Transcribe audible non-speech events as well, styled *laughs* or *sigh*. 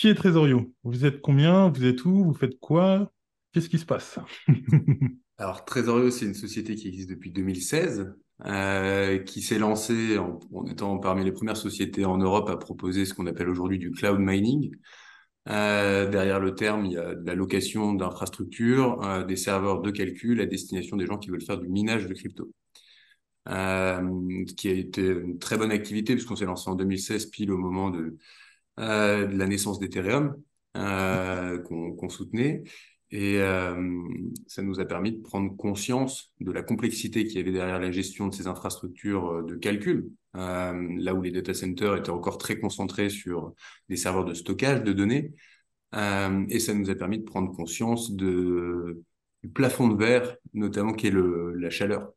Qui est Trésorio? Vous êtes combien? Vous êtes où? Vous faites quoi? Qu'est-ce qui se passe? *laughs* Alors, Tresorio, c'est une société qui existe depuis 2016, euh, qui s'est lancée en, étant parmi les premières sociétés en Europe à proposer ce qu'on appelle aujourd'hui du cloud mining. Euh, derrière le terme, il y a de la location d'infrastructures, euh, des serveurs de calcul à destination des gens qui veulent faire du minage de crypto. Qui a été une très bonne activité puisqu'on s'est lancé en 2016 pile au moment de, euh, de la naissance d'Ethereum euh, qu'on soutenait. Et euh, ça nous a permis de prendre conscience de la complexité qu'il y avait derrière la gestion de ces infrastructures de calcul, là où les data centers étaient encore très concentrés sur des serveurs de stockage de données. Et ça nous a permis de prendre conscience du plafond de verre, notamment qui est le, la chaleur.